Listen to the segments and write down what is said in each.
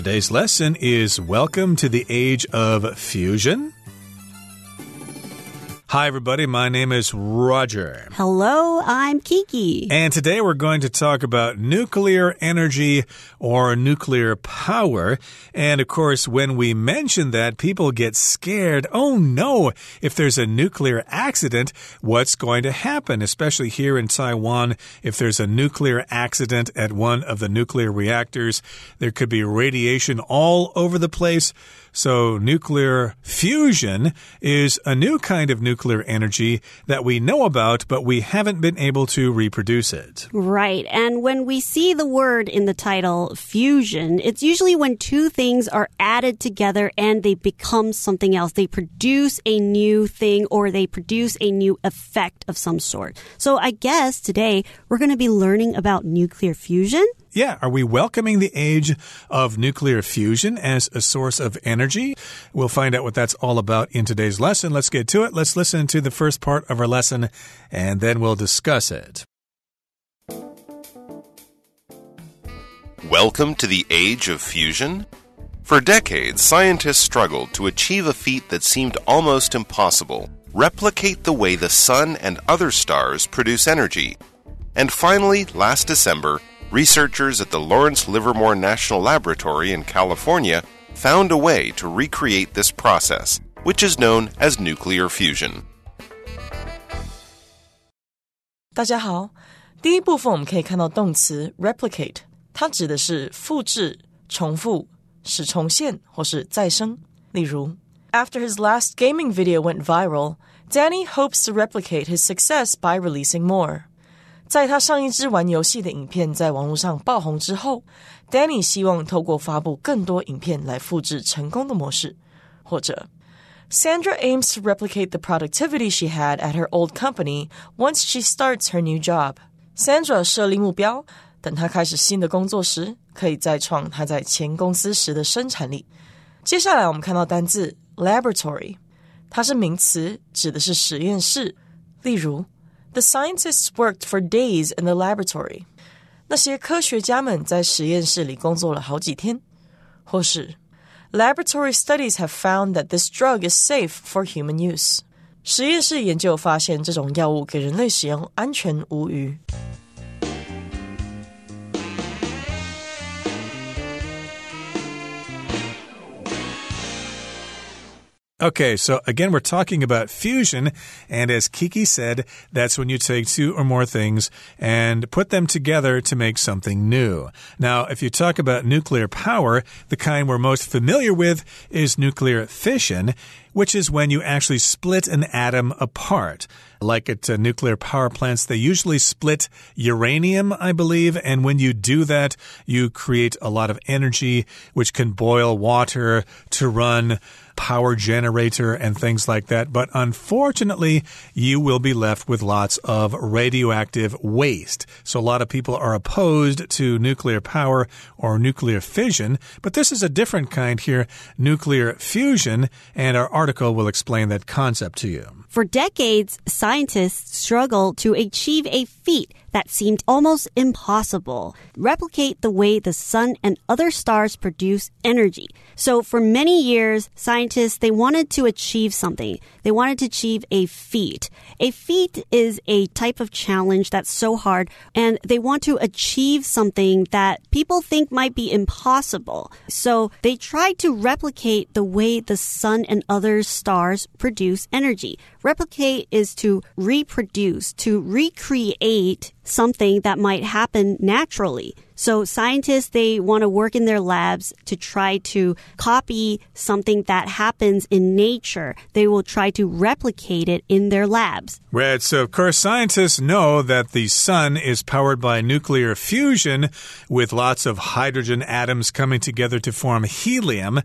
Today's lesson is Welcome to the Age of Fusion. Hi, everybody. My name is Roger. Hello, I'm Kiki. And today we're going to talk about nuclear energy or nuclear power. And of course, when we mention that, people get scared. Oh no, if there's a nuclear accident, what's going to happen? Especially here in Taiwan, if there's a nuclear accident at one of the nuclear reactors, there could be radiation all over the place. So, nuclear fusion is a new kind of nuclear energy that we know about, but we haven't been able to reproduce it. Right. And when we see the word in the title, fusion, it's usually when two things are added together and they become something else. They produce a new thing or they produce a new effect of some sort. So, I guess today we're going to be learning about nuclear fusion. Yeah, are we welcoming the age of nuclear fusion as a source of energy? We'll find out what that's all about in today's lesson. Let's get to it. Let's listen to the first part of our lesson and then we'll discuss it. Welcome to the age of fusion. For decades, scientists struggled to achieve a feat that seemed almost impossible replicate the way the sun and other stars produce energy. And finally, last December, researchers at the Lawrence Livermore National Laboratory in California found a way to recreate this process, which is known as nuclear fusion. 大家好，第一部分我们可以看到动词 replicate，它指的是复制、重复、使重现或是再生。例如，After his last gaming video went viral, Danny hopes to replicate his success by releasing more. 在他上一支玩游戏的影片在网络上爆红之后，Danny 希望透过发布更多影片来复制成功的模式。或者，Sandra aims to replicate the productivity she had at her old company once she starts her new job. Sandra 设立目标，等她开始新的工作时，可以再创她在前公司时的生产力。接下来我们看到单字 laboratory，它是名词，指的是实验室。例如。The scientists worked for days in the laboratory. 那些科学家们在实验室里工作了好几天。或是 Laboratory studies have found that this drug is safe for human use. 实验室研究发现这种药物给人类使用安全无虞。 Okay, so again, we're talking about fusion. And as Kiki said, that's when you take two or more things and put them together to make something new. Now, if you talk about nuclear power, the kind we're most familiar with is nuclear fission which is when you actually split an atom apart. Like at uh, nuclear power plants, they usually split uranium, I believe. And when you do that, you create a lot of energy, which can boil water to run power generator and things like that. But unfortunately, you will be left with lots of radioactive waste. So a lot of people are opposed to nuclear power or nuclear fission. But this is a different kind here, nuclear fusion. And our article will explain that concept to you. For decades, scientists struggled to achieve a feat that seemed almost impossible. Replicate the way the sun and other stars produce energy. So for many years, scientists, they wanted to achieve something. They wanted to achieve a feat. A feat is a type of challenge that's so hard and they want to achieve something that people think might be impossible. So they tried to replicate the way the sun and other stars produce energy. Replicate is to reproduce, to recreate something that might happen naturally. So scientists, they want to work in their labs to try to copy something that happens in nature. They will try to replicate it in their labs. Right. So, of course, scientists know that the sun is powered by nuclear fusion with lots of hydrogen atoms coming together to form helium.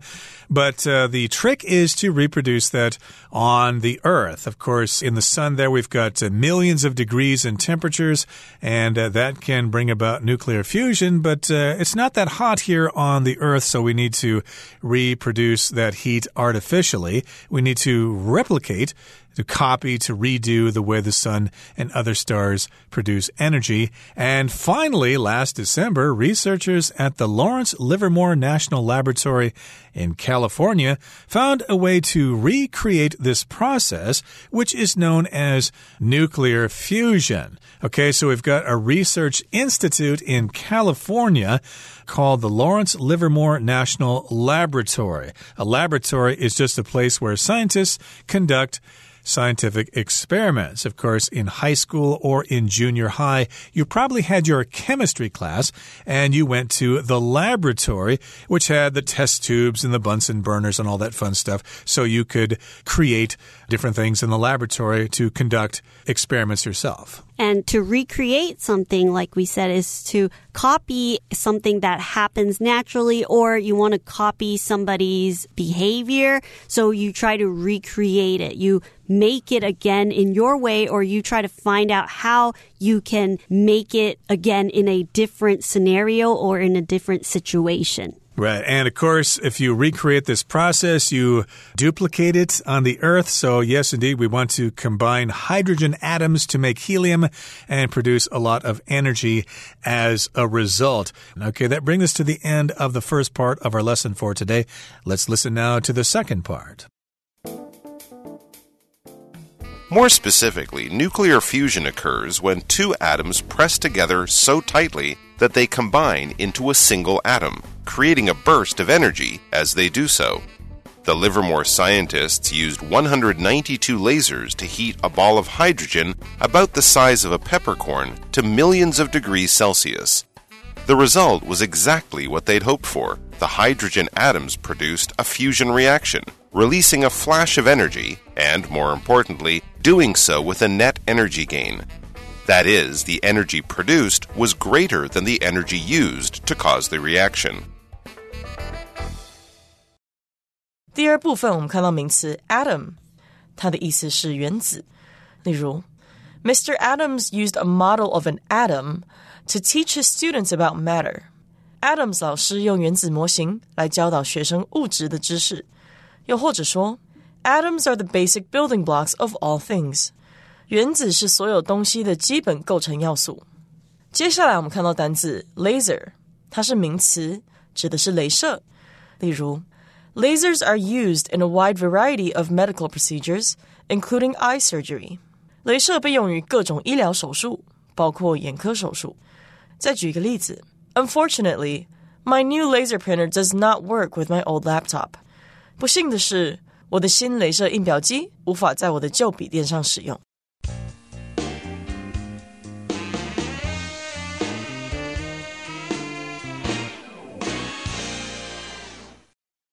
But uh, the trick is to reproduce that on the Earth. Of course, in the sun, there we've got uh, millions of degrees and temperatures, and uh, that can bring about nuclear fusion. But uh, it's not that hot here on the Earth, so we need to reproduce that heat artificially. We need to replicate to copy, to redo the way the sun and other stars produce energy. And finally, last December, researchers at the Lawrence Livermore National Laboratory in California found a way to recreate this process, which is known as nuclear fusion. Okay, so we've got a research institute in California called the Lawrence Livermore National Laboratory. A laboratory is just a place where scientists conduct scientific experiments. Of course, in high school or in junior high, you probably had your chemistry class and you went to the laboratory, which had the test tubes and the Bunsen burners and all that fun stuff. So you could create different things in the laboratory to conduct experiments yourself. And to recreate something, like we said, is to copy something that happens naturally, or you want to copy somebody's behavior. So you try to recreate it. You make it again in your way, or you try to find out how you can make it again in a different scenario or in a different situation. Right. And of course, if you recreate this process, you duplicate it on the Earth. So, yes, indeed, we want to combine hydrogen atoms to make helium and produce a lot of energy as a result. Okay, that brings us to the end of the first part of our lesson for today. Let's listen now to the second part. More specifically, nuclear fusion occurs when two atoms press together so tightly that they combine into a single atom, creating a burst of energy as they do so. The Livermore scientists used 192 lasers to heat a ball of hydrogen about the size of a peppercorn to millions of degrees Celsius. The result was exactly what they'd hoped for. The hydrogen atoms produced a fusion reaction, releasing a flash of energy, and more importantly, doing so with a net energy gain. That is, the energy produced was greater than the energy used to cause the reaction. 第二部分我们看到名词 atom，它的意思是原子。例如，Mr. Adams used a model of an atom to teach his students about matter. Adams 老师用原子模型来教导学生物质的知识。 又或者说，Atoms are the basic building blocks of all things. 原子是所有东西的基本构成要素。接下来我们看到单字 laser，它是名词，指的是镭射。例如，Lasers are used in a wide variety of medical procedures, including eye surgery. 镭射被用于各种医疗手术，包括眼科手术。再举一个例子，Unfortunately, my new laser printer does not work with my old laptop. 不幸的是，我的新镭射印表机无法在我的旧笔电上使用。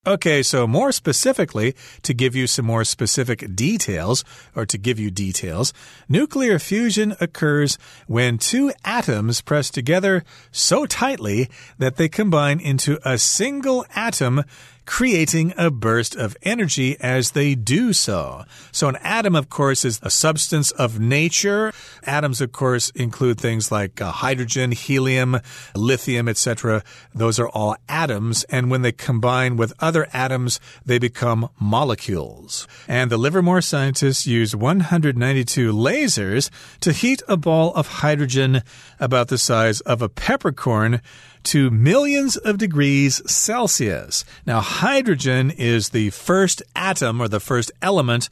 Okay, so more specifically, to give you some more specific details, or to give you details, nuclear fusion occurs when two atoms press together so tightly that they combine into a single atom creating a burst of energy as they do so. So, an atom, of course, is a substance of nature. Atoms, of course, include things like uh, hydrogen, helium, lithium, etc. Those are all atoms, and when they combine with other atoms, they become molecules. And the Livermore scientists used 192 lasers to heat a ball of hydrogen about the size of a peppercorn to millions of degrees Celsius. Now, hydrogen is the first atom or the first element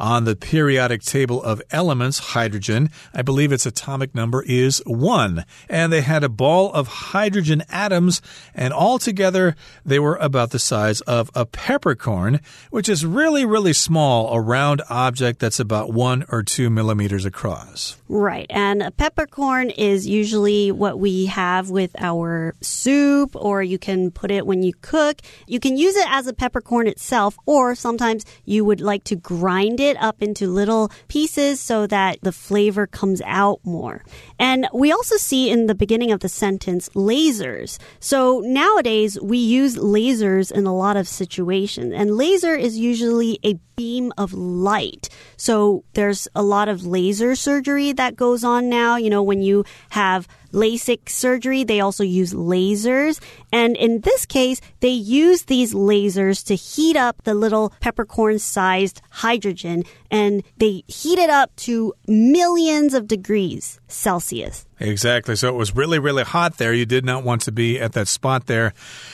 on the periodic table of elements, hydrogen. I believe its atomic number is 1. And they had a ball of hydrogen atoms, and altogether they were about the size of a peppercorn, which is really, really small, a round object that's about 1 or 2 millimeters across. Right. And a peppercorn is usually what we have with our soup, or you can put it when you cook. You can use it as a peppercorn itself, or sometimes you would like to grind it it up into little pieces so that the flavor comes out more. And we also see in the beginning of the sentence lasers. So nowadays we use lasers in a lot of situations and laser is usually a beam of light. So there's a lot of laser surgery that goes on now. You know, when you have LASIK surgery, they also use lasers. And in this case, they use these lasers to heat up the little peppercorn sized hydrogen and they heat it up to millions of degrees Celsius. Exactly. So it was really, really hot there. You did not want to be at that spot there.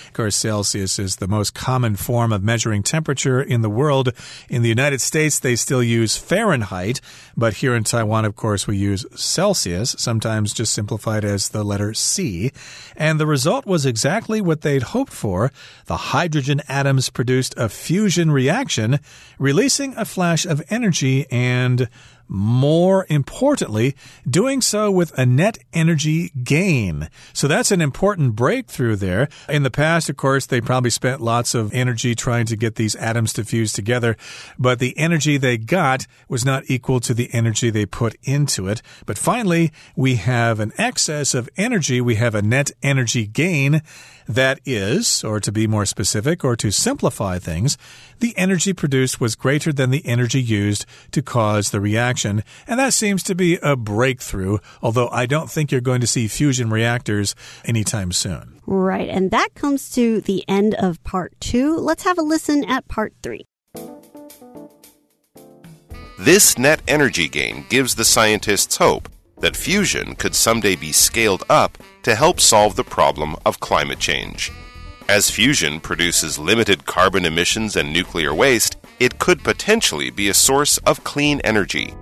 Of course, Celsius is the most common form of measuring temperature in the world. In the United States, they still use Fahrenheit, but here in Taiwan, of course, we use Celsius, sometimes just simplified as the letter C. And the result was exactly what they'd hoped for. The hydrogen atoms produced a fusion reaction, releasing a flash of energy and more importantly, doing so with a net energy gain. So that's an important breakthrough there. In the past, of course, they probably spent lots of energy trying to get these atoms to fuse together, but the energy they got was not equal to the energy they put into it. But finally, we have an excess of energy. We have a net energy gain. That is, or to be more specific, or to simplify things, the energy produced was greater than the energy used to cause the reaction. And that seems to be a breakthrough, although I don't think you're going to see fusion reactors anytime soon. Right. And that comes to the end of part two. Let's have a listen at part three. This net energy gain gives the scientists hope that fusion could someday be scaled up to help solve the problem of climate change. As fusion produces limited carbon emissions and nuclear waste, it could potentially be a source of clean energy.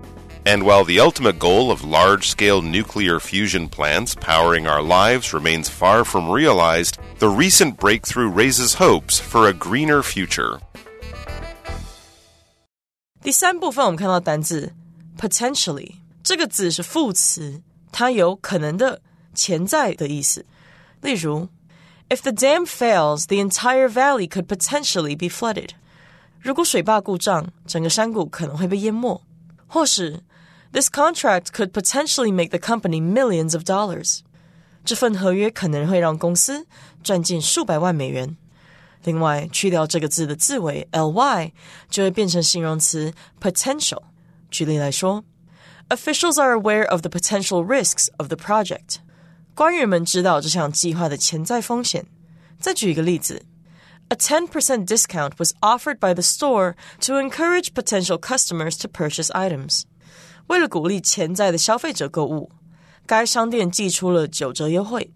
And while the ultimate goal of large scale nuclear fusion plants powering our lives remains far from realized, the recent breakthrough raises hopes for a greener future. 第三部分我们看到单字 potentially 这个字是副词，它有可能的、潜在的意思。例如 ，If the dam fails, the entire valley could potentially be flooded。如果水坝故障，整个山谷可能会被淹没。或是，This contract could potentially make the company millions of dollars。这份合约可能会让公司赚进数百万美元。另外，去掉这个字的字尾 ly，就会变成形容词 potential。举例来说。Officials are aware of the potential risks of the project. 官员们知道这项计划的潜在风险。再举一个例子：A ten percent discount was offered by the store to encourage potential customers to purchase items. 为了鼓励潜在的消费者购物，该商店寄出了九折优惠。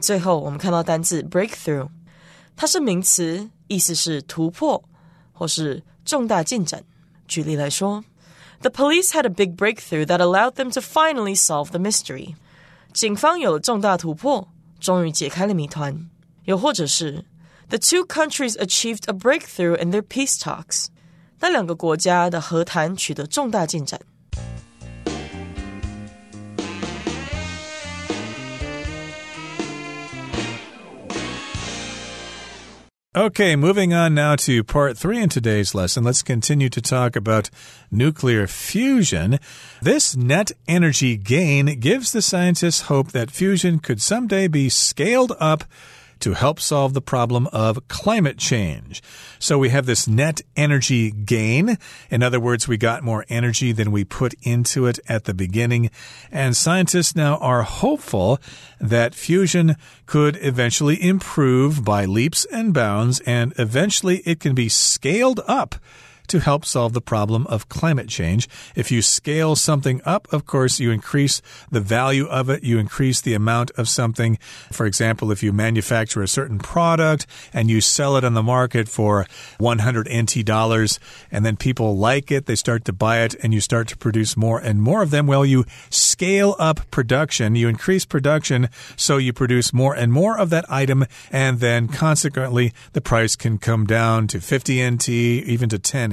最后，我们看到单字 breakthrough，它是名词，意思是突破或是重大进展。举例来说。the police had a big breakthrough that allowed them to finally solve the mystery. 警方有了重大突破，终于解开了谜团。又或者是，The two countries achieved a breakthrough in their peace talks. 那两个国家的和谈取得重大进展。Okay, moving on now to part three in today's lesson. Let's continue to talk about nuclear fusion. This net energy gain gives the scientists hope that fusion could someday be scaled up to help solve the problem of climate change. So we have this net energy gain. In other words, we got more energy than we put into it at the beginning. And scientists now are hopeful that fusion could eventually improve by leaps and bounds, and eventually it can be scaled up to help solve the problem of climate change. If you scale something up, of course, you increase the value of it, you increase the amount of something. For example, if you manufacture a certain product and you sell it on the market for 100 NT dollars, and then people like it, they start to buy it, and you start to produce more and more of them, well, you scale up production, you increase production, so you produce more and more of that item, and then consequently, the price can come down to 50 NT, even to 10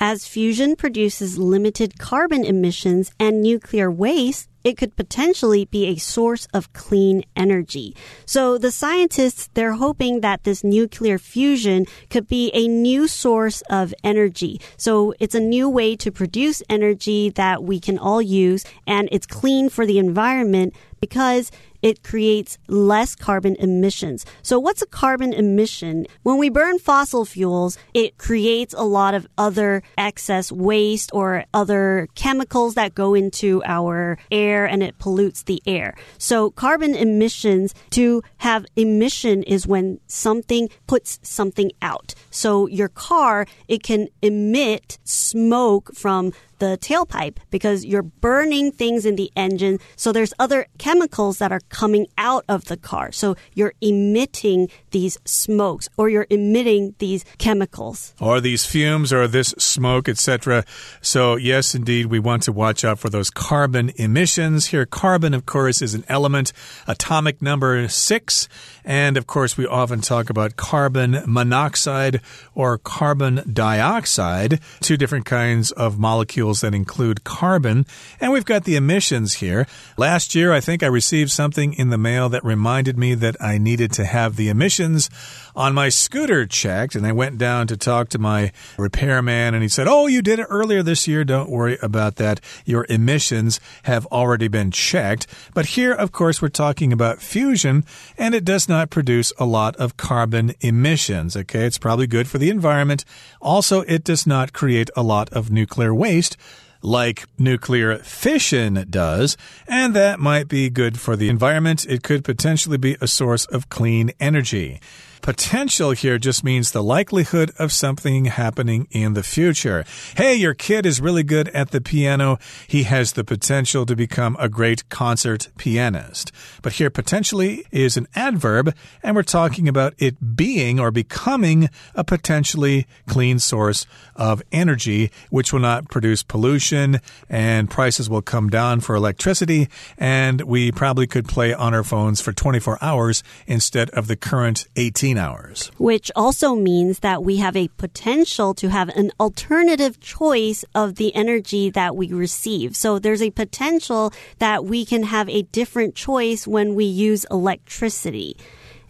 As fusion produces limited carbon emissions and nuclear waste, it could potentially be a source of clean energy. So the scientists, they're hoping that this nuclear fusion could be a new source of energy. So it's a new way to produce energy that we can all use and it's clean for the environment because it creates less carbon emissions. So what's a carbon emission? When we burn fossil fuels, it creates a lot of other excess waste or other chemicals that go into our air and it pollutes the air. So carbon emissions to have emission is when something puts something out. So your car, it can emit smoke from the tailpipe because you're burning things in the engine. So there's other chemicals that are coming out of the car. So you're emitting these smokes or you're emitting these chemicals. Or these fumes or this smoke, etc. So yes, indeed, we want to watch out for those carbon emissions. Here, carbon, of course, is an element, atomic number six. And of course, we often talk about carbon monoxide or carbon dioxide, two different kinds of molecules that include carbon. And we've got the emissions here. Last year, I think I received something in the mail that reminded me that I needed to have the emissions on my scooter checked. And I went down to talk to my repairman, and he said, Oh, you did it earlier this year. Don't worry about that. Your emissions have already been checked. But here, of course, we're talking about fusion, and it does not produce a lot of carbon emissions. Okay, it's probably good for the environment. Also, it does not create a lot of nuclear waste like nuclear fission does, and that might be good for the environment. It could potentially be a source of clean energy. Potential here just means the likelihood of something happening in the future. Hey, your kid is really good at the piano. He has the potential to become a great concert pianist. But here, potentially is an adverb, and we're talking about it being or becoming a potentially clean source of energy, which will not produce pollution, and prices will come down for electricity, and we probably could play on our phones for 24 hours instead of the current 18 hours. Which also means that we have a potential to have an alternative choice of the energy that we receive. So there's a potential that we can have a different choice when we use electricity.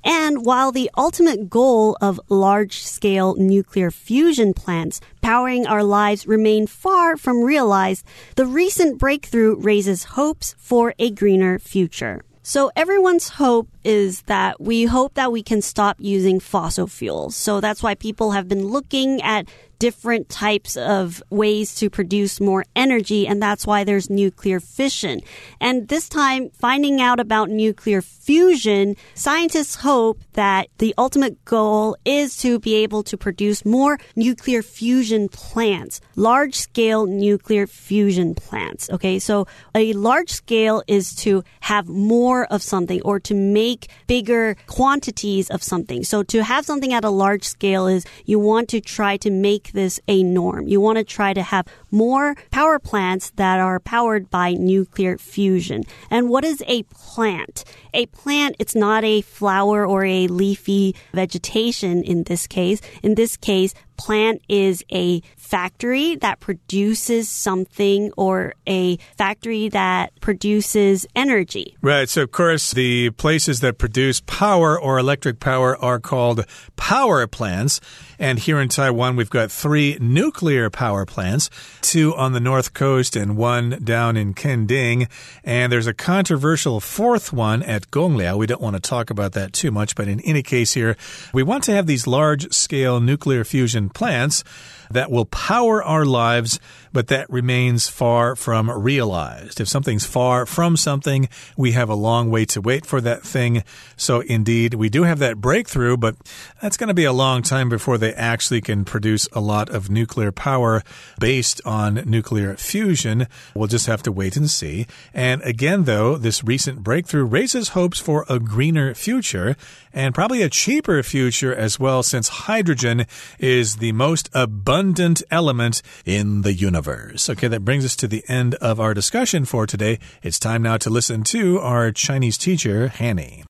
And while the ultimate goal of large scale nuclear fusion plants powering our lives remain far from realized, the recent breakthrough raises hopes for a greener future. So everyone's hope is that we hope that we can stop using fossil fuels. So that's why people have been looking at different types of ways to produce more energy, and that's why there's nuclear fission. And this time, finding out about nuclear fusion, scientists hope that the ultimate goal is to be able to produce more nuclear fusion plants, large scale nuclear fusion plants. Okay, so a large scale is to have more of something or to make bigger quantities of something. So to have something at a large scale is you want to try to make make this a norm. You want to try to have more power plants that are powered by nuclear fusion. And what is a plant? A plant, it's not a flower or a leafy vegetation in this case. In this case, plant is a factory that produces something or a factory that produces energy. Right. So, of course, the places that produce power or electric power are called power plants. And here in Taiwan, we've got three nuclear power plants two on the north coast and one down in Kenting. And there's a controversial fourth one at Gongliao. We don't want to talk about that too much, but in any case, here, we want to have these large scale nuclear fusion plants that will power our lives, but that remains far from realized. If something's far from something, we have a long way to wait for that thing. So, indeed, we do have that breakthrough, but that's going to be a long time before they actually can produce a lot of nuclear power based on nuclear fusion. We'll just have to wait and see. And again, though, this recent breakthrough raises hopes for a greener future and probably a cheaper future as well, since hydrogen is the most abundant element in the universe. Okay, that brings us to the end of our discussion for today. It's time now to listen to our Chinese teacher, Hanny.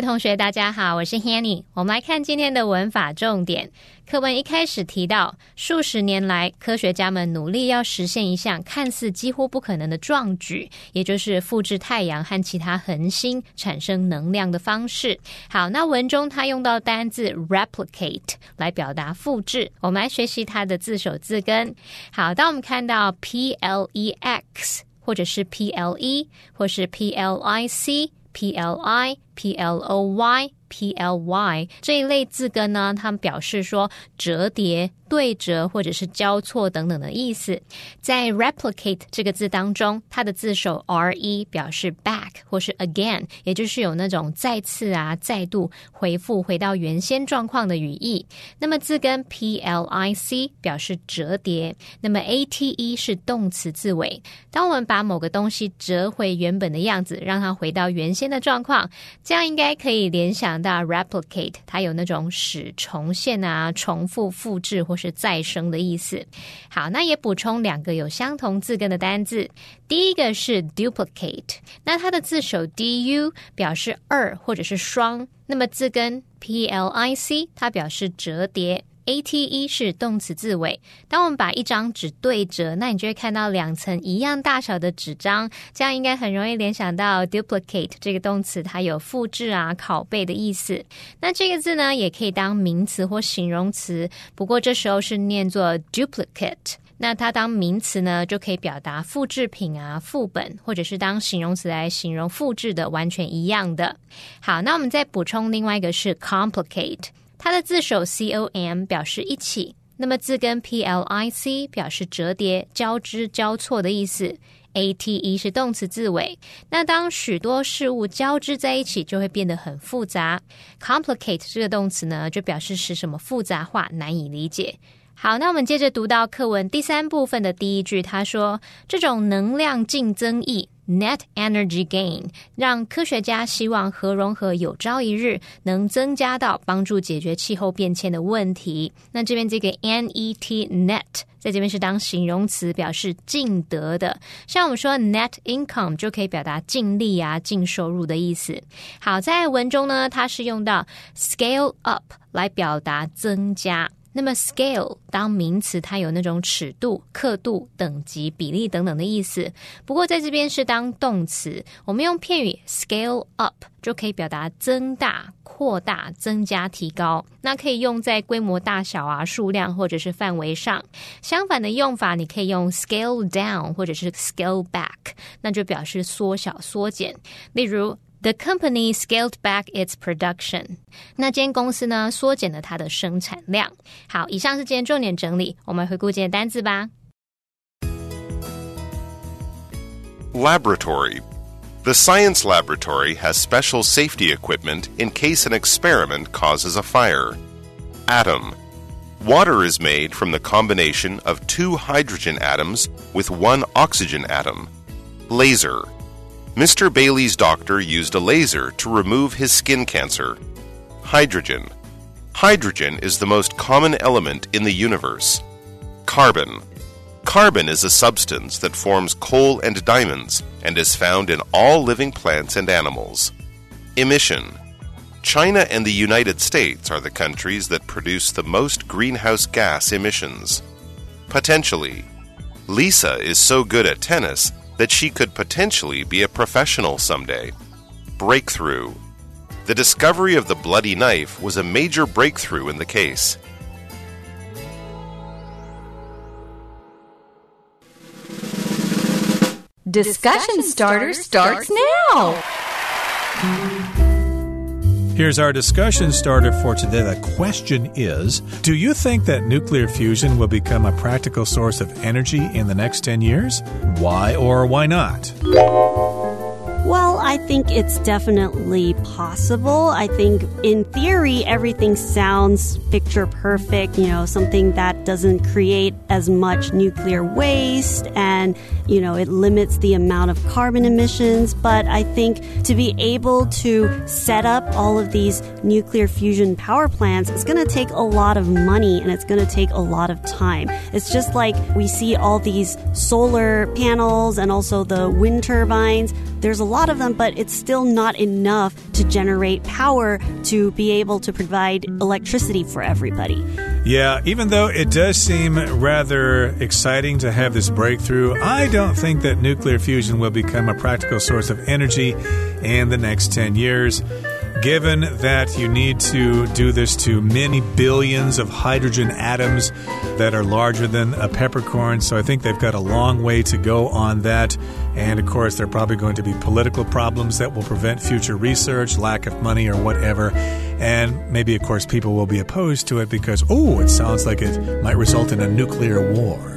同学，大家好，我是 Hanny。我们来看今天的文法重点。课文一开始提到，数十年来，科学家们努力要实现一项看似几乎不可能的壮举，也就是复制太阳和其他恒星产生能量的方式。好，那文中它用到单字 replicate 来表达复制。我们来学习它的字首字根。好，当我们看到 p l e x，或者是 p l e，或是 p l i c。P L I P L O Y P L Y 这一类字根呢，它们表示说折叠。对折或者是交错等等的意思，在 replicate 这个字当中，它的字首 r e 表示 back 或是 again，也就是有那种再次啊、再度回复回到原先状况的语义。那么字根 p l i c 表示折叠，那么 a t e 是动词字尾。当我们把某个东西折回原本的样子，让它回到原先的状况，这样应该可以联想那 replicate，它有那种使重现啊、重复复制或。是再生的意思。好，那也补充两个有相同字根的单字。第一个是 duplicate，那它的字首 d u 表示二或者是双，那么字根 p l i c 它表示折叠。A T E 是动词字尾。当我们把一张纸对折，那你就会看到两层一样大小的纸张，这样应该很容易联想到 duplicate 这个动词，它有复制啊、拷贝的意思。那这个字呢，也可以当名词或形容词，不过这时候是念作 duplicate。那它当名词呢，就可以表达复制品啊、副本，或者是当形容词来形容复制的，完全一样的。好，那我们再补充另外一个是 complicate。它的字首 c o m 表示一起，那么字根 p l i c 表示折叠、交织、交错的意思。a t e 是动词字尾，那当许多事物交织在一起，就会变得很复杂。complicate 这个动词呢，就表示使什么复杂化、难以理解。好，那我们接着读到课文第三部分的第一句，他说：“这种能量竞争益。” Net energy gain 让科学家希望核融合有朝一日能增加到帮助解决气候变迁的问题。那这边这个 net net 在这边是当形容词，表示净得的。像我们说 net income 就可以表达净利啊、净收入的意思。好，在文中呢，它是用到 scale up 来表达增加。那么 scale 当名词，它有那种尺度、刻度、等级、比例等等的意思。不过在这边是当动词，我们用片语 scale up 就可以表达增大、扩大、增加、提高。那可以用在规模大小啊、数量或者是范围上。相反的用法，你可以用 scale down 或者是 scale back，那就表示缩小、缩减。例如。The company scaled back its production。那间公司呢，缩减了它的生产量。好，以上是今天重点整理，我们回顾今天单词吧。Laboratory. The science laboratory has special safety equipment in case an experiment causes a fire. Atom. Water is made from the combination of two hydrogen atoms with one oxygen atom. Laser. Mr. Bailey's doctor used a laser to remove his skin cancer. Hydrogen. Hydrogen is the most common element in the universe. Carbon. Carbon is a substance that forms coal and diamonds and is found in all living plants and animals. Emission. China and the United States are the countries that produce the most greenhouse gas emissions. Potentially. Lisa is so good at tennis that she could potentially be a professional someday. Breakthrough. The discovery of the bloody knife was a major breakthrough in the case. Discussion starter starts now. Here's our discussion starter for today. The question is Do you think that nuclear fusion will become a practical source of energy in the next 10 years? Why or why not? I think it's definitely possible. I think in theory, everything sounds picture perfect, you know, something that doesn't create as much nuclear waste and, you know, it limits the amount of carbon emissions. But I think to be able to set up all of these nuclear fusion power plants it's going to take a lot of money and it's going to take a lot of time. It's just like we see all these solar panels and also the wind turbines. There's a lot of them, but it's still not enough to generate power to be able to provide electricity for everybody. Yeah, even though it does seem rather exciting to have this breakthrough, I don't think that nuclear fusion will become a practical source of energy in the next 10 years. Given that you need to do this to many billions of hydrogen atoms that are larger than a peppercorn, so I think they've got a long way to go on that. And of course, there are probably going to be political problems that will prevent future research, lack of money, or whatever. And maybe, of course, people will be opposed to it because, oh, it sounds like it might result in a nuclear war.